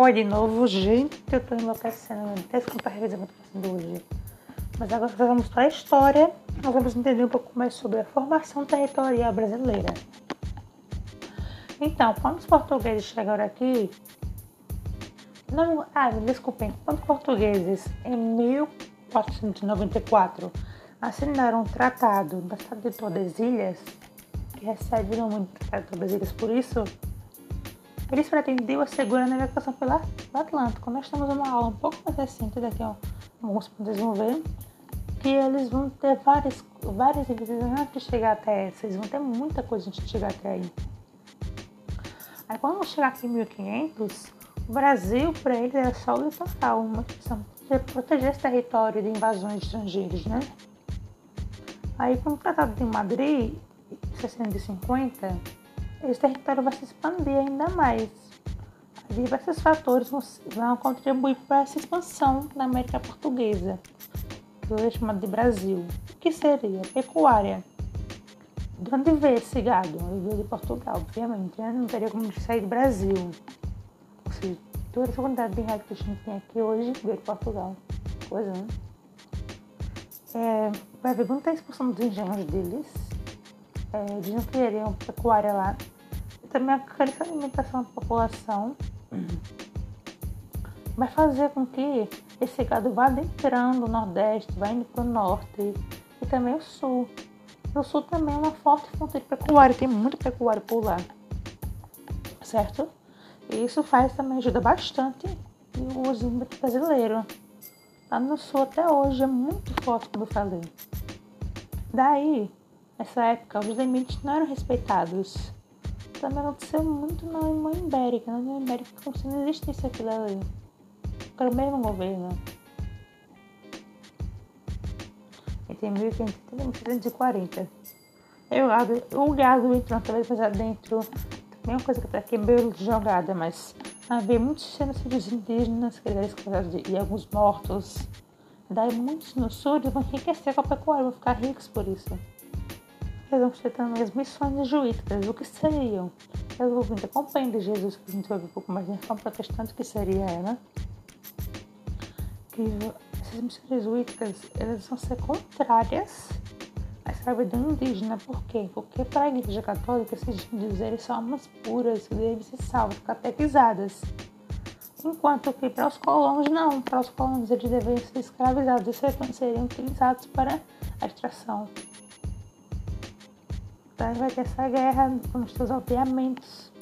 Oi de novo, gente, eu tô enlouquecendo, escutar a revisão que eu tô fazendo hoje. Mas agora nós vamos para a história, nós vamos entender um pouco mais sobre a formação territorial brasileira. Então, quando os portugueses chegaram aqui, não, ah, desculpem, quando os portugueses em 1494 assinaram um tratado da Estado de Tordesilhas, que recebe o nome de Tratado de por isso, eles pretendiam a navegação pelo Atlântico. Nós temos uma aula um pouco mais recente, daqui a alguns pontos vão ver, que eles vão ter várias, várias divisões antes de chegar até essa. Eles vão ter muita coisa antes de chegar até aí. Aí quando chegar aqui em 1500, o Brasil para eles era só o litoral, uma questão de proteger esse território de invasões estrangeiras, né? Aí com o Tratado de Madrid, em 650, esse território vai se expandir ainda mais. Diversos fatores vão contribuir para essa expansão da América Portuguesa, que hoje é chamado de Brasil. Que seria? Pecuária. De onde veio esse gado? Ele veio de Portugal, obviamente. Né? Não teria como sair do Brasil. Ou seja, toda essa quantidade de gado que a gente tem aqui hoje veio de Portugal. Coisa, né? É, quanto é a expansão dos engenhos deles é, queriam pecuária lá. E também a carência de alimentação da população vai fazer com que esse gado vá adentrando o Nordeste, vai indo para o Norte e também o Sul. O Sul também é uma forte fonte de pecuária, tem muita pecuária por lá, certo? E isso faz também, ajuda bastante o uso brasileiro. Lá no Sul até hoje é muito forte, como eu falei. Daí, Nessa época, os limites não eram respeitados. Também aconteceu muito na Alemanha Ibérica. Na Alemanha Ibérica, como se não existisse aquilo ali. Era o mesmo governo. Entre 1530 e 1540. E o gado, entrou mais dentro. Também uma coisa que tá aqui é meio jogada, mas havia muitos genocídios indígenas que escravizados e alguns mortos. Daí muitos no sul vão enriquecer com a pecuária, vão ficar ricos por isso ter também as missões jesuíticas, o que seriam? Eu vou vir acompanhando Jesus, que a gente vai ver um pouco mais de reforma protestante, que seria ela. Que essas missões jesuíticas, elas vão ser contrárias à escravidão indígena. Por quê? Porque para a igreja católica, esses índios, eles são almas puras, devem ser salvos, catequizadas. Enquanto que para os colonos, não. Para os colonos, eles deveriam ser escravizados e seriam utilizados para a extração Daí vai ter essa guerra com os seus aldeamentos,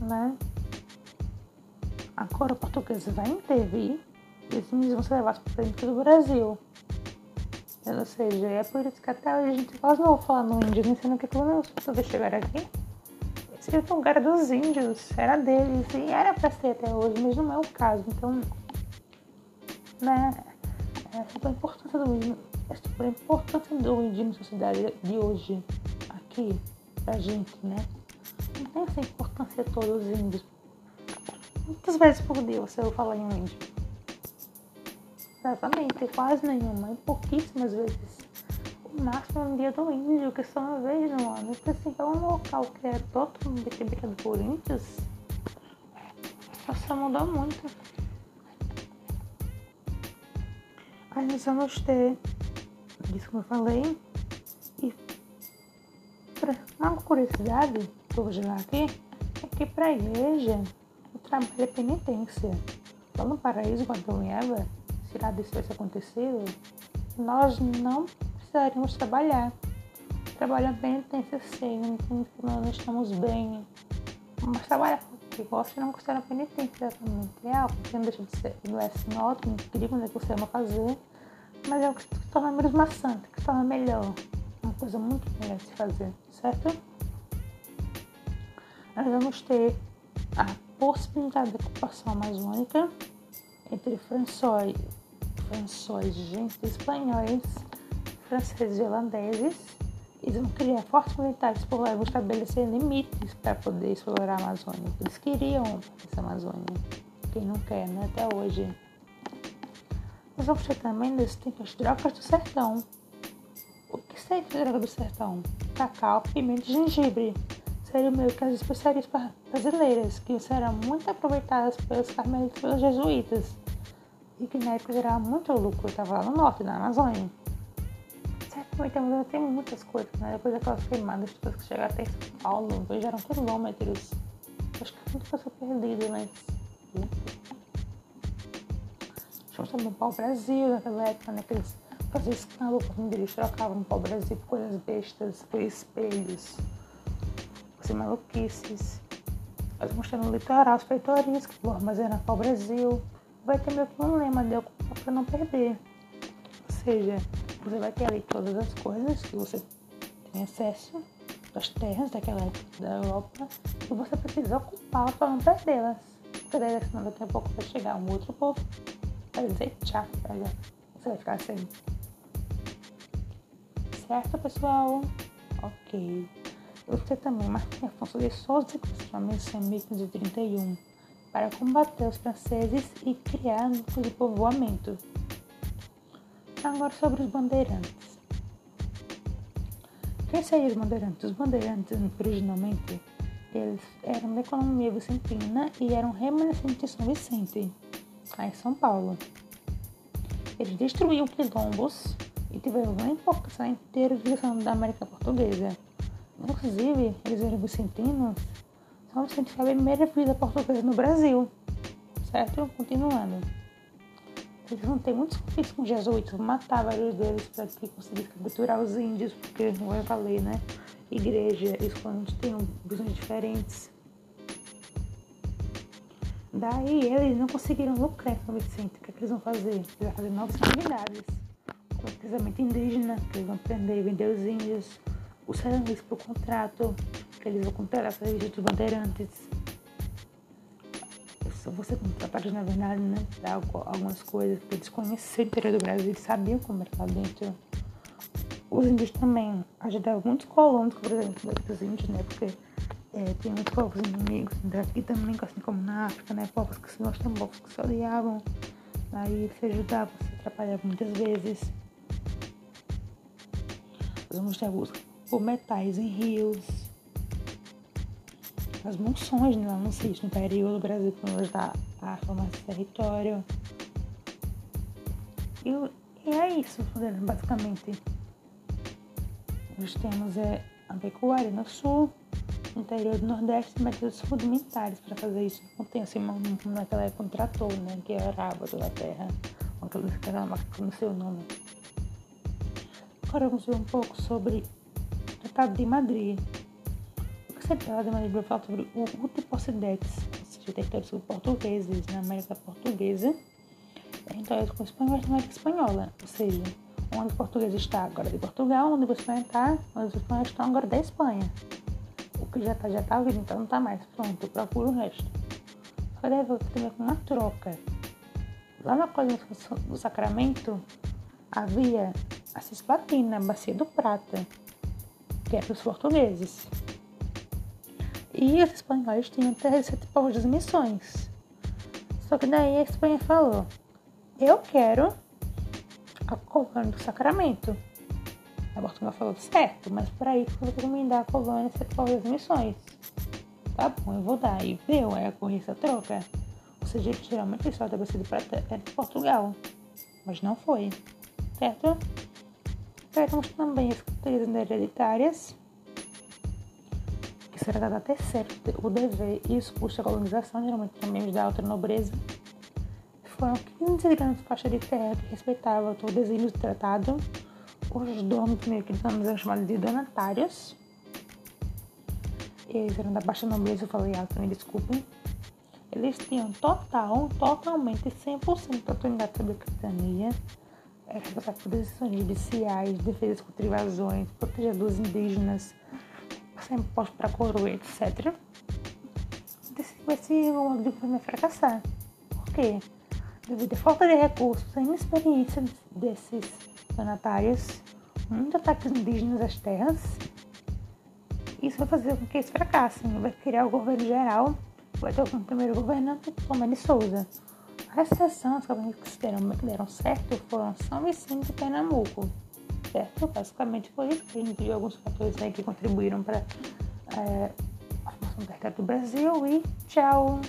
né? A coroa portuguesa vai intervir e os índios vão ser levados para dentro do Brasil. Ou seja, é por isso que até hoje a gente quase não fala no índio, nem sendo que quando os portugueses chegaram aqui, esse lugar era dos índios, era deles, e era para ser até hoje, mas não é o caso. Então, né, é sobre a importância do índio, é sobre a importância do índio na sociedade de hoje aqui pra gente, né? Não tem essa importância toda os índios. Muitas vezes por você ouve falar em um índio. Exatamente, quase nenhuma, pouquíssimas vezes. O máximo é um dia do índio, que só uma vez no ano. Porque assim, é um local que é totalmente habitado por índios, a situação mudou muito. Aí nós vamos ter, isso que eu falei, uma curiosidade que eu vou jogar aqui é que para a igreja o trabalho é penitência. Lá no paraíso, quando Adão e Eva, se nada disso tivesse acontecido, nós não precisaríamos trabalhar. Trabalhar é penitência sim, não estamos bem. Mas trabalhar porque gosta não considera penitência exatamente. É algo que não deixa de ser, não é assim ótimo, incrível, né, que você ama fazer, mas é o que se torna menos maçante, que se torna melhor uma coisa muito melhor de se fazer, certo? Nós vamos ter a possibilidade de ocupação amazônica entre françóis, françóis, gente, espanhóis, franceses e holandeses. Eles vão criar fortes militares por lá e vão estabelecer limites para poder explorar a Amazônia. Eles queriam essa Amazônia. Quem não quer, né? Até hoje. Nós vamos ter também nesse tempo as trocas do sertão, seria droga do sertão? Cacau, pimenta e gengibre. seriam meio que as especiarias brasileiras, que serão muito aproveitadas pelos carmelitas e pelos jesuítas, e que na época gerava muito lucro, estava lá no norte, na Amazônia. Certamente a tem muitas coisas, né? Depois daquelas queimadas todas que chegaram até São Paulo, viajaram quilômetros. Acho que muita coisa perdida, mas. Tinha também o pau-brasil naquela época, né? Eles faziam escândalo quando eles trocavam o pau-brasil por coisas bestas, por espelhos, por assim, maluquices. Eles mostrando litoral as feitorias que vão armazenar pau-brasil. Vai ter meio que um lema de ocupar para não perder. Ou seja, você vai ter ali todas as coisas que você tem acesso das terras daquela época da Europa e você precisa ocupá-las para não perdê-las. Porque daí, senão daqui a pouco vai chegar um outro povo vai dizer tchau, pega. Você vai ficar assim. Certo, pessoal? Ok. Você também, Martim Afonso de Souza, que se chama em 1531, para combater os franceses e criar núcleos de povoamento. Agora sobre os bandeirantes. Quem seriam os bandeirantes? Os bandeirantes, originalmente, eles eram da economia vicentina e eram remanescentes de São Vicente, em São Paulo. Eles destruíam quilombos e tiveram grande importância na intervenção da América Portuguesa. Inclusive, eles eram vicentinos. São Vicente foi a primeira vila portuguesa no Brasil. Certo? Continuando. Eles vão ter muitos conflitos com os jesuítas, vão matar vários deles para que conseguissem capturar os índios, porque não vai valer, né? Igreja, escolantes têm visões diferentes. Daí eles não conseguiram lucrar com o Vicente. O que, é que eles vão fazer? Eles vão fazer novas atividades. O indígena, que eles vão aprender e vender os índios. O serviço por contrato, que eles vão comprar serviços dos bandeirantes você contratar na verdade, né? Algumas coisas que eles conheciam o interior do Brasil, eles sabiam como era lá dentro. Os índios também ajudavam muitos colonos, por exemplo, dos índios, né? Porque é, tinha muitos povos inimigos aqui também, assim como na África, né? Povos que se gostam, povos que se odiavam. Aí se ajudavam, se atrapalhavam muitas vezes. Vamos ter metais em rios as monções né, lá no sítio, no interior do Brasil, nos dar a forma de território. E, e é isso, basicamente. Nós temos é, a pecuária no sul, interior do Nordeste, métodos rudimentares para fazer isso. Não tem assim, uma, naquela época um trator, né, que arava toda a terra, com aquela máquina que não sei o nome. Ver um pouco sobre o Tratado de Madrid secretária da Maria fala sobre o Utiposidetes, ou seja, territórios portugueses na América Portuguesa, territórios com espanhóis na América Espanhola, ou seja, onde os portugueses estão agora de Portugal, onde os espanhóis estão, onde os espanhóis estão agora da Espanha. O que já está já tá vindo, então não está mais. Pronto, eu procuro o resto. Só deve ter uma troca. Lá na colina do Sacramento havia a Cisplatina, a Bacia do Prata, que é para os portugueses. E os espanhóis tinham 37 povos de missões. Só que daí a Espanha falou: Eu quero a colônia do Sacramento. A Portugal falou: Certo, mas para isso tem que me dar a colônia sete povos de missões. Tá bom, eu vou dar. E deu, aí ocorreu essa troca. Ou seja, geralmente o deve ser para era de Portugal. Mas não foi. Certo? Temos também as características hereditárias será dado até certo o dever e os custos da colonização, geralmente também da alta nobreza. Foram 15 grandes faixas de terra que respeitavam o desígnio do tratado. Os donos, meio que eles eram chamados de donatários. Eles eram da baixa nobreza, eu falei alto, me desculpem. Eles tinham total, totalmente 100% da autoridade sobre a capitania, responsável por decisões judiciais, defesa contra invasões, proteger dos indígenas, sem imposto para coroa, etc. Esse modo vai fracassar. Por quê? Devido à falta de recursos e inexperiência desses donatários, muitos ataques indígenas às terras, isso vai fazer com que eles fracassem. Vai criar o governo geral, vai ter o primeiro governante, Tomé de Souza. A exceção, as que que deram certo foram São Vicente e Pernambuco certo? Basicamente foi isso que a gente viu alguns fatores aí que contribuíram para é, próximo Verdade do Brasil e tchau!